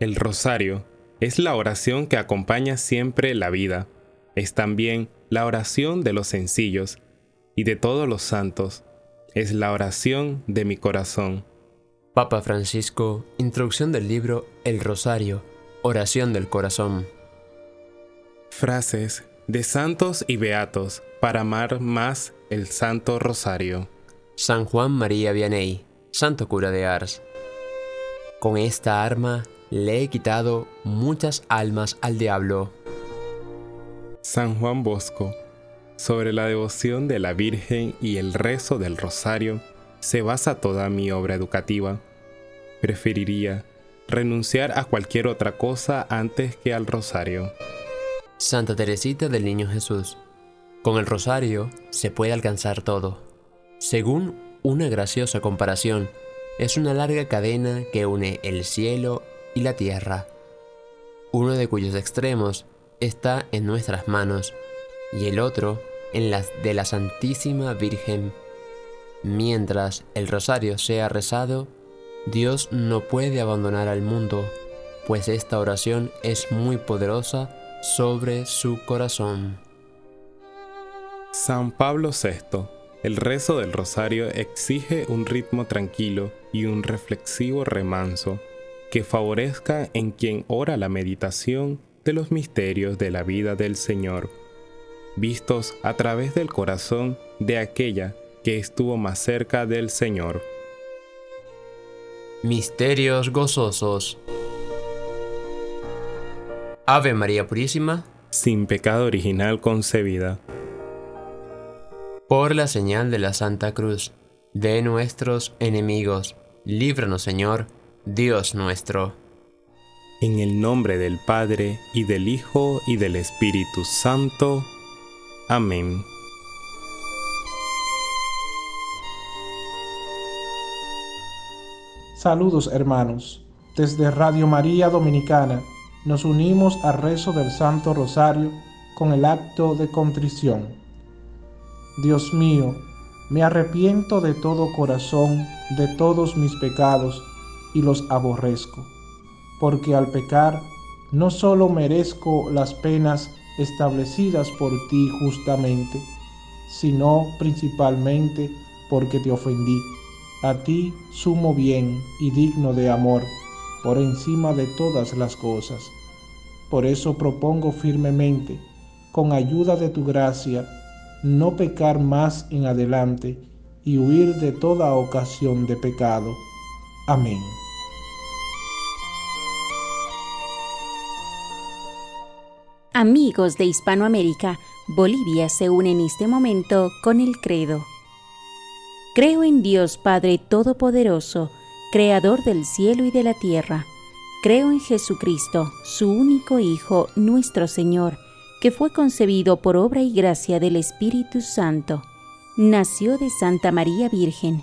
El rosario es la oración que acompaña siempre la vida. Es también la oración de los sencillos y de todos los santos. Es la oración de mi corazón. Papa Francisco, introducción del libro El Rosario, oración del corazón. Frases de santos y beatos para amar más el Santo Rosario. San Juan María Vianney, santo cura de Ars. Con esta arma le he quitado muchas almas al diablo. San Juan Bosco, sobre la devoción de la Virgen y el rezo del rosario, se basa toda mi obra educativa. Preferiría renunciar a cualquier otra cosa antes que al rosario. Santa Teresita del Niño Jesús. Con el rosario se puede alcanzar todo. Según una graciosa comparación, es una larga cadena que une el cielo y la tierra, uno de cuyos extremos está en nuestras manos y el otro en las de la Santísima Virgen. Mientras el rosario sea rezado, Dios no puede abandonar al mundo, pues esta oración es muy poderosa sobre su corazón. San Pablo VI, el rezo del rosario exige un ritmo tranquilo y un reflexivo remanso que favorezca en quien ora la meditación de los misterios de la vida del Señor, vistos a través del corazón de aquella que estuvo más cerca del Señor. Misterios gozosos. Ave María Purísima, sin pecado original concebida. Por la señal de la Santa Cruz, de nuestros enemigos, líbranos Señor, Dios nuestro. En el nombre del Padre, y del Hijo, y del Espíritu Santo. Amén. Saludos hermanos. Desde Radio María Dominicana nos unimos al rezo del Santo Rosario con el acto de contrición. Dios mío, me arrepiento de todo corazón de todos mis pecados y los aborrezco, porque al pecar no solo merezco las penas establecidas por ti justamente, sino principalmente porque te ofendí, a ti sumo bien y digno de amor, por encima de todas las cosas. Por eso propongo firmemente, con ayuda de tu gracia, no pecar más en adelante y huir de toda ocasión de pecado. Amén. Amigos de Hispanoamérica, Bolivia se une en este momento con el credo. Creo en Dios Padre Todopoderoso, Creador del cielo y de la tierra. Creo en Jesucristo, su único Hijo, nuestro Señor, que fue concebido por obra y gracia del Espíritu Santo. Nació de Santa María Virgen,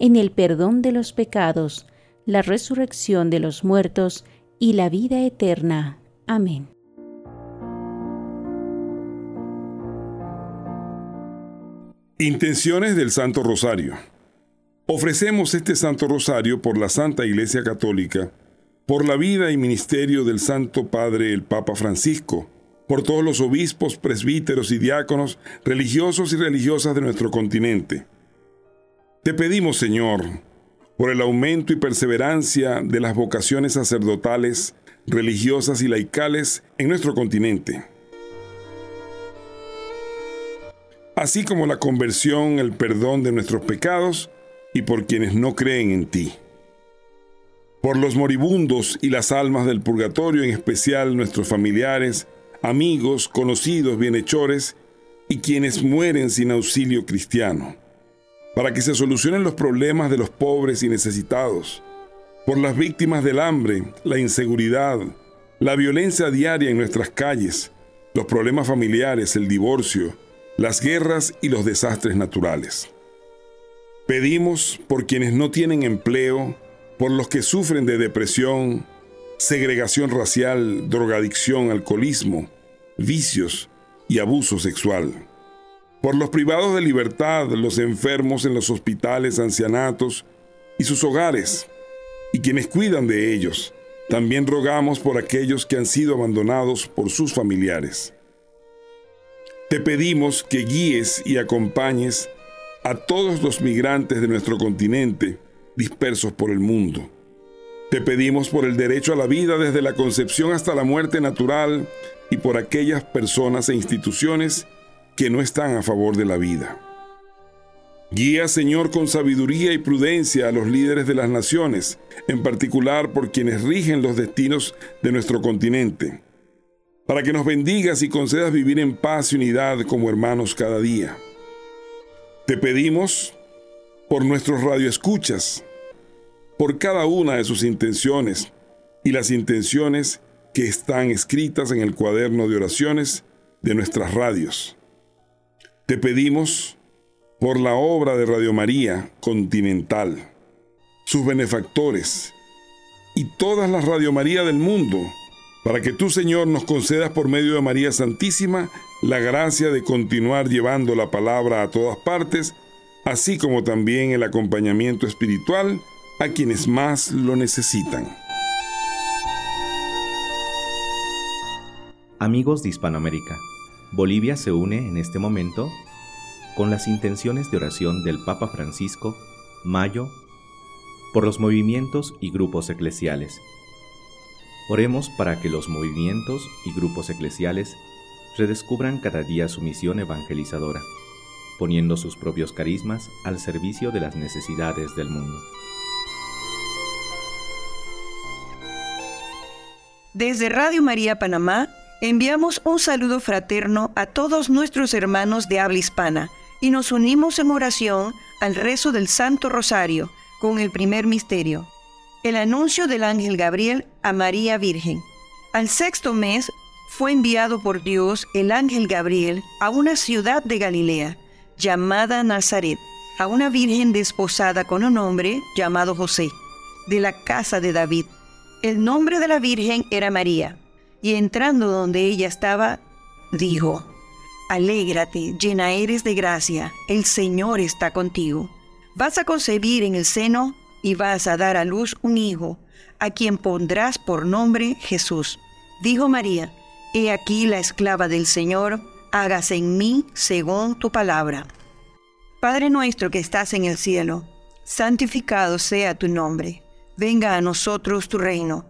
en el perdón de los pecados, la resurrección de los muertos y la vida eterna. Amén. Intenciones del Santo Rosario. Ofrecemos este Santo Rosario por la Santa Iglesia Católica, por la vida y ministerio del Santo Padre el Papa Francisco, por todos los obispos, presbíteros y diáconos, religiosos y religiosas de nuestro continente. Te pedimos, Señor, por el aumento y perseverancia de las vocaciones sacerdotales, religiosas y laicales en nuestro continente. Así como la conversión, el perdón de nuestros pecados y por quienes no creen en ti. Por los moribundos y las almas del purgatorio, en especial nuestros familiares, amigos, conocidos, bienhechores y quienes mueren sin auxilio cristiano. Para que se solucionen los problemas de los pobres y necesitados por las víctimas del hambre, la inseguridad, la violencia diaria en nuestras calles, los problemas familiares, el divorcio, las guerras y los desastres naturales. Pedimos por quienes no tienen empleo, por los que sufren de depresión, segregación racial, drogadicción, alcoholismo, vicios y abuso sexual. Por los privados de libertad, los enfermos en los hospitales, ancianatos y sus hogares, y quienes cuidan de ellos. También rogamos por aquellos que han sido abandonados por sus familiares. Te pedimos que guíes y acompañes a todos los migrantes de nuestro continente dispersos por el mundo. Te pedimos por el derecho a la vida desde la concepción hasta la muerte natural y por aquellas personas e instituciones que no están a favor de la vida. Guía, Señor, con sabiduría y prudencia a los líderes de las naciones, en particular por quienes rigen los destinos de nuestro continente, para que nos bendigas y concedas vivir en paz y unidad como hermanos cada día. Te pedimos por nuestros radioescuchas, por cada una de sus intenciones y las intenciones que están escritas en el cuaderno de oraciones de nuestras radios. Te pedimos por la obra de Radio María Continental, sus benefactores y todas las Radio María del mundo, para que tú, Señor, nos concedas por medio de María Santísima la gracia de continuar llevando la palabra a todas partes, así como también el acompañamiento espiritual a quienes más lo necesitan. Amigos de Hispanoamérica, Bolivia se une en este momento con las intenciones de oración del Papa Francisco, Mayo, por los movimientos y grupos eclesiales. Oremos para que los movimientos y grupos eclesiales redescubran cada día su misión evangelizadora, poniendo sus propios carismas al servicio de las necesidades del mundo. Desde Radio María Panamá, enviamos un saludo fraterno a todos nuestros hermanos de habla hispana y nos unimos en oración al rezo del Santo Rosario con el primer misterio, el anuncio del ángel Gabriel a María Virgen. Al sexto mes fue enviado por Dios el ángel Gabriel a una ciudad de Galilea llamada Nazaret, a una virgen desposada con un hombre llamado José, de la casa de David. El nombre de la virgen era María, y entrando donde ella estaba, dijo, Alégrate, llena eres de gracia, el Señor está contigo. Vas a concebir en el seno y vas a dar a luz un hijo, a quien pondrás por nombre Jesús. Dijo María, He aquí la esclava del Señor, hágase en mí según tu palabra. Padre nuestro que estás en el cielo, santificado sea tu nombre. Venga a nosotros tu reino.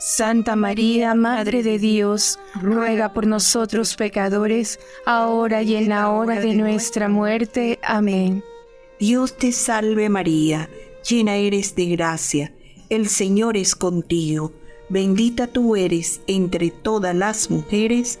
Santa María, Madre de Dios, ruega por nosotros pecadores, ahora y en la hora de nuestra muerte. Amén. Dios te salve María, llena eres de gracia, el Señor es contigo, bendita tú eres entre todas las mujeres,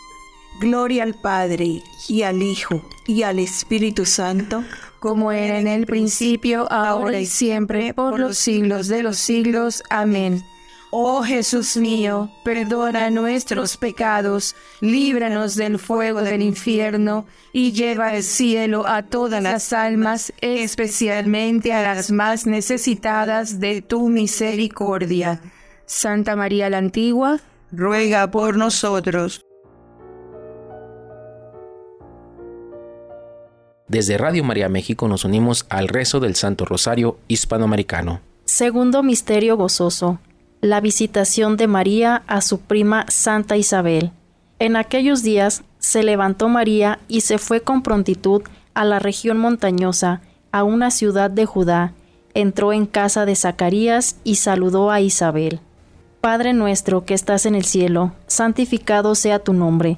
Gloria al Padre, y al Hijo, y al Espíritu Santo, como era en el principio, ahora y siempre, por los siglos de los siglos. Amén. Oh Jesús mío, perdona nuestros pecados, líbranos del fuego del infierno, y lleva al cielo a todas las almas, especialmente a las más necesitadas de tu misericordia. Santa María la Antigua, ruega por nosotros. Desde Radio María México nos unimos al rezo del Santo Rosario Hispanoamericano. Segundo Misterio Gozoso. La visitación de María a su prima Santa Isabel. En aquellos días se levantó María y se fue con prontitud a la región montañosa, a una ciudad de Judá. Entró en casa de Zacarías y saludó a Isabel. Padre nuestro que estás en el cielo, santificado sea tu nombre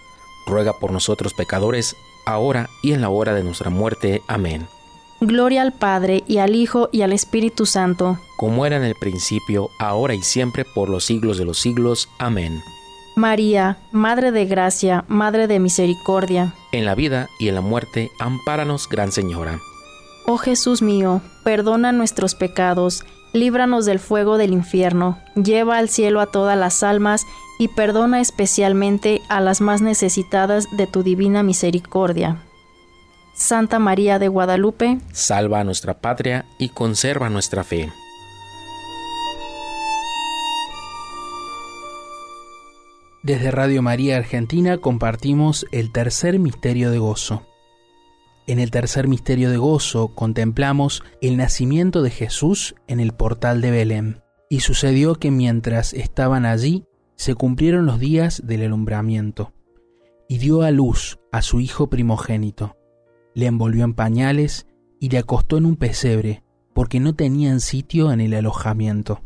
ruega por nosotros pecadores, ahora y en la hora de nuestra muerte. Amén. Gloria al Padre y al Hijo y al Espíritu Santo, como era en el principio, ahora y siempre, por los siglos de los siglos. Amén. María, Madre de Gracia, Madre de Misericordia. En la vida y en la muerte, ampáranos, Gran Señora. Oh Jesús mío, perdona nuestros pecados, líbranos del fuego del infierno, lleva al cielo a todas las almas y perdona especialmente a las más necesitadas de tu divina misericordia. Santa María de Guadalupe, salva a nuestra patria y conserva nuestra fe. Desde Radio María Argentina compartimos el tercer misterio de gozo. En el tercer misterio de gozo contemplamos el nacimiento de Jesús en el portal de Belén. Y sucedió que mientras estaban allí, se cumplieron los días del alumbramiento. Y dio a luz a su hijo primogénito. Le envolvió en pañales y le acostó en un pesebre, porque no tenían sitio en el alojamiento.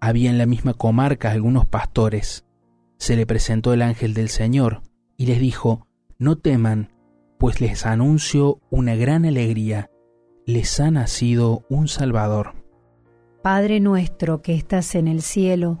Había en la misma comarca algunos pastores se le presentó el ángel del Señor y les dijo, No teman, pues les anuncio una gran alegría, les ha nacido un Salvador. Padre nuestro que estás en el cielo,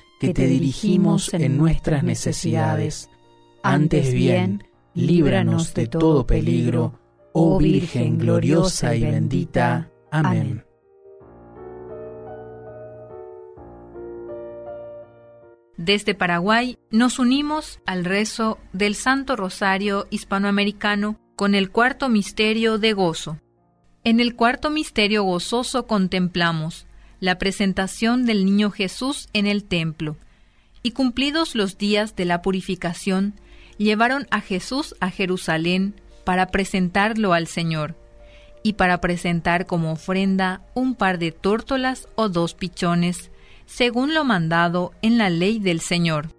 que te dirigimos en nuestras necesidades. Antes bien, líbranos de todo peligro Oh Virgen gloriosa y bendita. Amén. Desde Paraguay nos unimos al rezo del Santo Rosario hispanoamericano con el cuarto misterio de gozo. En el cuarto misterio gozoso contemplamos la presentación del niño Jesús en el templo, y cumplidos los días de la purificación, llevaron a Jesús a Jerusalén para presentarlo al Señor y para presentar como ofrenda un par de tórtolas o dos pichones, según lo mandado en la ley del Señor.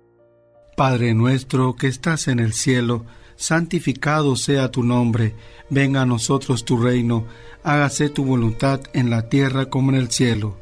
Padre nuestro que estás en el cielo, santificado sea tu nombre, venga a nosotros tu reino, hágase tu voluntad en la tierra como en el cielo.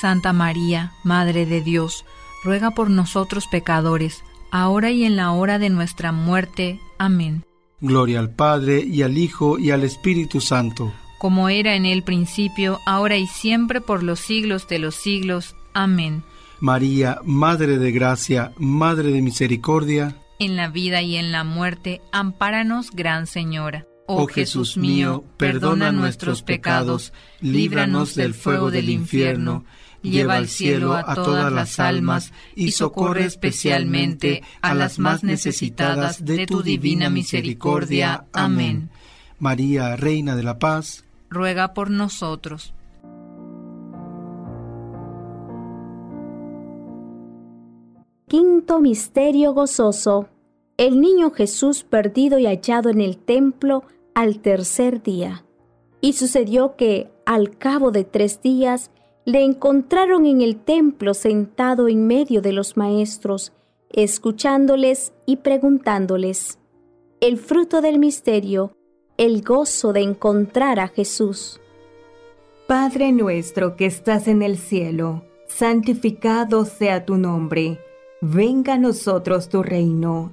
Santa María, Madre de Dios, ruega por nosotros pecadores, ahora y en la hora de nuestra muerte. Amén. Gloria al Padre, y al Hijo, y al Espíritu Santo. Como era en el principio, ahora y siempre, por los siglos de los siglos. Amén. María, Madre de Gracia, Madre de Misericordia. En la vida y en la muerte, ampáranos, Gran Señora. Oh Jesús mío, perdona nuestros pecados, líbranos del fuego del infierno lleva al cielo a todas las almas y socorre especialmente a las más necesitadas de tu divina misericordia. Amén. María, Reina de la Paz, ruega por nosotros. Quinto Misterio Gozoso. El niño Jesús perdido y hallado en el templo al tercer día. Y sucedió que, al cabo de tres días, le encontraron en el templo sentado en medio de los maestros, escuchándoles y preguntándoles. El fruto del misterio, el gozo de encontrar a Jesús. Padre nuestro que estás en el cielo, santificado sea tu nombre. Venga a nosotros tu reino.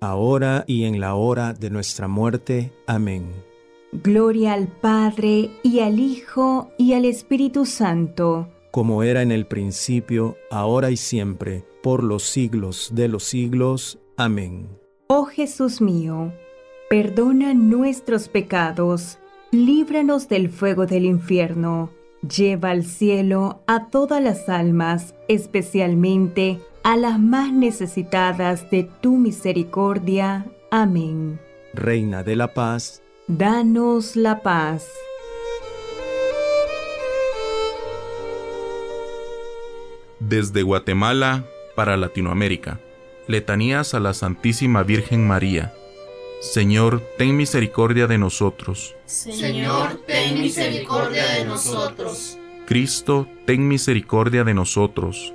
ahora y en la hora de nuestra muerte. Amén. Gloria al Padre, y al Hijo, y al Espíritu Santo. Como era en el principio, ahora y siempre, por los siglos de los siglos. Amén. Oh Jesús mío, perdona nuestros pecados, líbranos del fuego del infierno, lleva al cielo a todas las almas, especialmente a las más necesitadas de tu misericordia. Amén. Reina de la paz, danos la paz. Desde Guatemala para Latinoamérica. Letanías a la Santísima Virgen María. Señor, ten misericordia de nosotros. Señor, ten misericordia de nosotros. Cristo, ten misericordia de nosotros.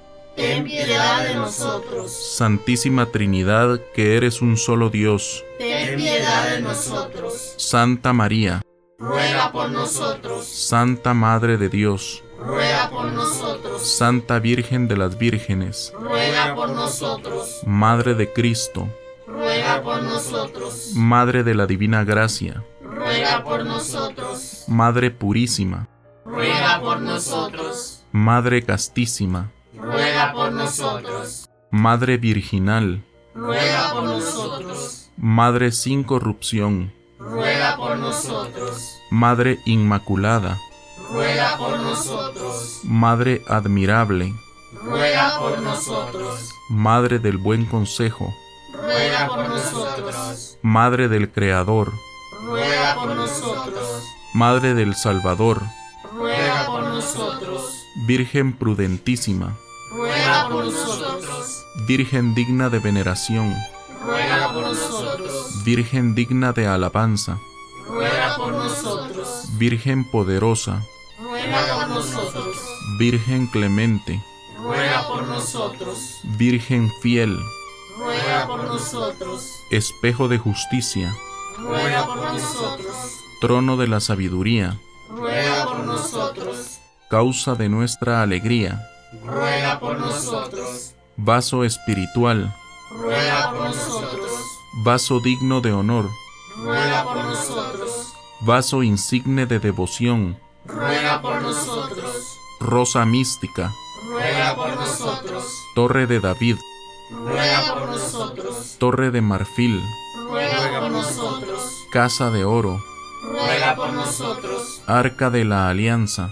ten piedad de nosotros. Santísima Trinidad, que eres un solo Dios, ten piedad de nosotros. Santa María, ruega por nosotros. Santa Madre de Dios, ruega por nosotros. Santa Virgen de las Vírgenes, ruega por nosotros. Madre de Cristo, ruega por nosotros. Madre de la Divina Gracia, ruega por nosotros. Madre Purísima, ruega por nosotros. Madre Castísima, ruega por nosotros. Madre Virginal, ruega por nosotros. Madre sin corrupción, ruega por nosotros. Madre Inmaculada, ruega por nosotros. Madre admirable, ruega por nosotros. Madre del buen consejo, ruega por nosotros. Madre del Creador, ruega por nosotros. Madre del Salvador, ruega por nosotros. Virgen prudentísima, ruega por nosotros. Virgen digna de veneración, ruega por nosotros. Virgen digna de alabanza, ruega por nosotros. Virgen poderosa, ruega por nosotros. Virgen clemente, ruega por nosotros. Virgen fiel, ruega por nosotros. Espejo de justicia, ruega por nosotros. Trono de la sabiduría, ruega por nosotros. Causa de nuestra alegría, ruega por nosotros. Vaso espiritual, ruega por nosotros. Vaso digno de honor, ruega por nosotros. Vaso insigne de devoción, ruega por nosotros. Rosa mística, ruega por nosotros. Torre de David, ruega por nosotros. Torre de marfil, ruega por nosotros. Casa de oro, ruega por nosotros. Arca de la Alianza,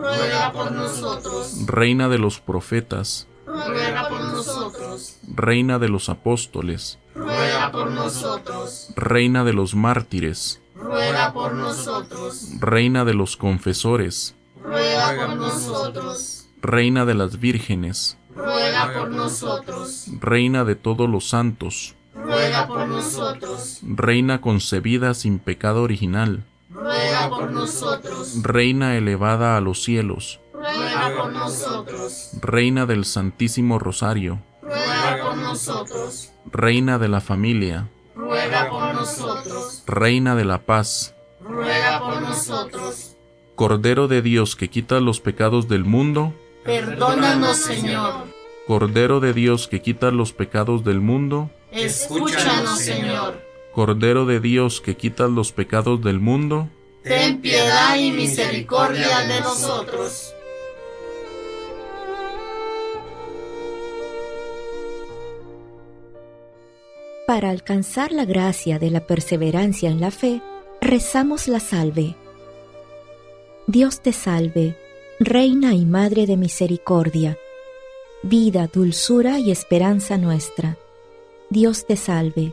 ruega por nosotros. Reina de los profetas, ruega por nosotros. Reina de los apóstoles, ruega por nosotros. Reina de los mártires, ruega por nosotros. Reina de los confesores, ruega por nosotros. Reina de las vírgenes, ruega por nosotros. Reina de todos los santos, ruega por nosotros. Reina concebida sin pecado original, ruega por nosotros. Reina elevada a los cielos, ruega por nosotros. Reina del Santísimo Rosario, ruega por nosotros. Reina de la familia, ruega por nosotros. Reina de la paz, ruega por nosotros. Cordero de Dios que quita los pecados del mundo, perdónanos Señor. Cordero de Dios que quita los pecados del mundo, escúchanos Señor. Cordero de Dios que quita los pecados del mundo, ten piedad y misericordia de nosotros. Para alcanzar la gracia de la perseverancia en la fe, rezamos la salve. Dios te salve, Reina y Madre de Misericordia, vida, dulzura y esperanza nuestra. Dios te salve.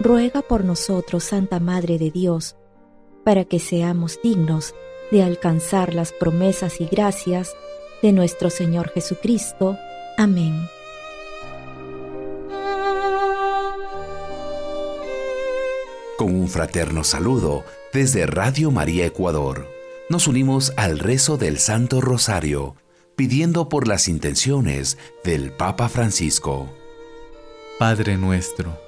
ruega por nosotros, Santa Madre de Dios, para que seamos dignos de alcanzar las promesas y gracias de nuestro Señor Jesucristo. Amén. Con un fraterno saludo desde Radio María Ecuador, nos unimos al rezo del Santo Rosario, pidiendo por las intenciones del Papa Francisco. Padre nuestro,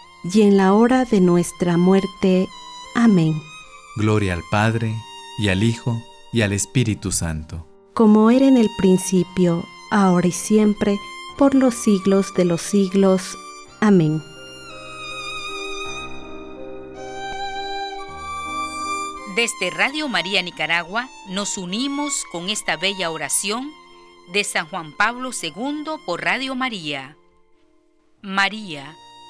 y en la hora de nuestra muerte. Amén. Gloria al Padre, y al Hijo, y al Espíritu Santo. Como era en el principio, ahora y siempre, por los siglos de los siglos. Amén. Desde Radio María Nicaragua nos unimos con esta bella oración de San Juan Pablo II por Radio María. María,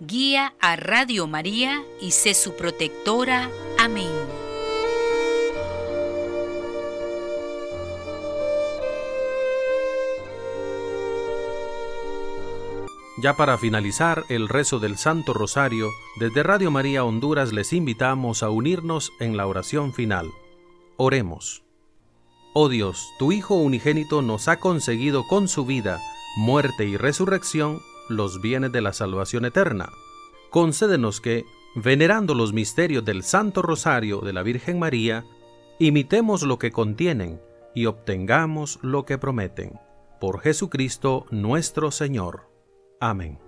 guía a Radio María y sé su protectora. Amén. Ya para finalizar el rezo del Santo Rosario, desde Radio María Honduras les invitamos a unirnos en la oración final. Oremos. Oh Dios, tu Hijo unigénito nos ha conseguido con su vida, muerte y resurrección los bienes de la salvación eterna. Concédenos que, venerando los misterios del Santo Rosario de la Virgen María, imitemos lo que contienen y obtengamos lo que prometen. Por Jesucristo nuestro Señor. Amén.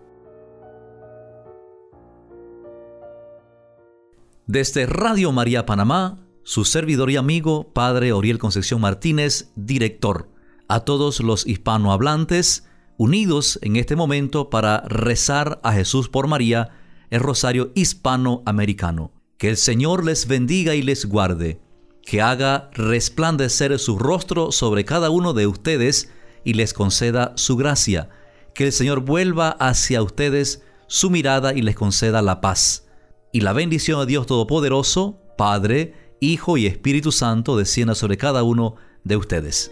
Desde Radio María Panamá, su servidor y amigo, Padre Oriel Concepción Martínez, director. A todos los hispanohablantes, unidos en este momento para rezar a Jesús por María, el rosario hispanoamericano. Que el Señor les bendiga y les guarde, que haga resplandecer su rostro sobre cada uno de ustedes y les conceda su gracia que el Señor vuelva hacia ustedes su mirada y les conceda la paz. Y la bendición de Dios Todopoderoso, Padre, Hijo y Espíritu Santo descienda sobre cada uno de ustedes.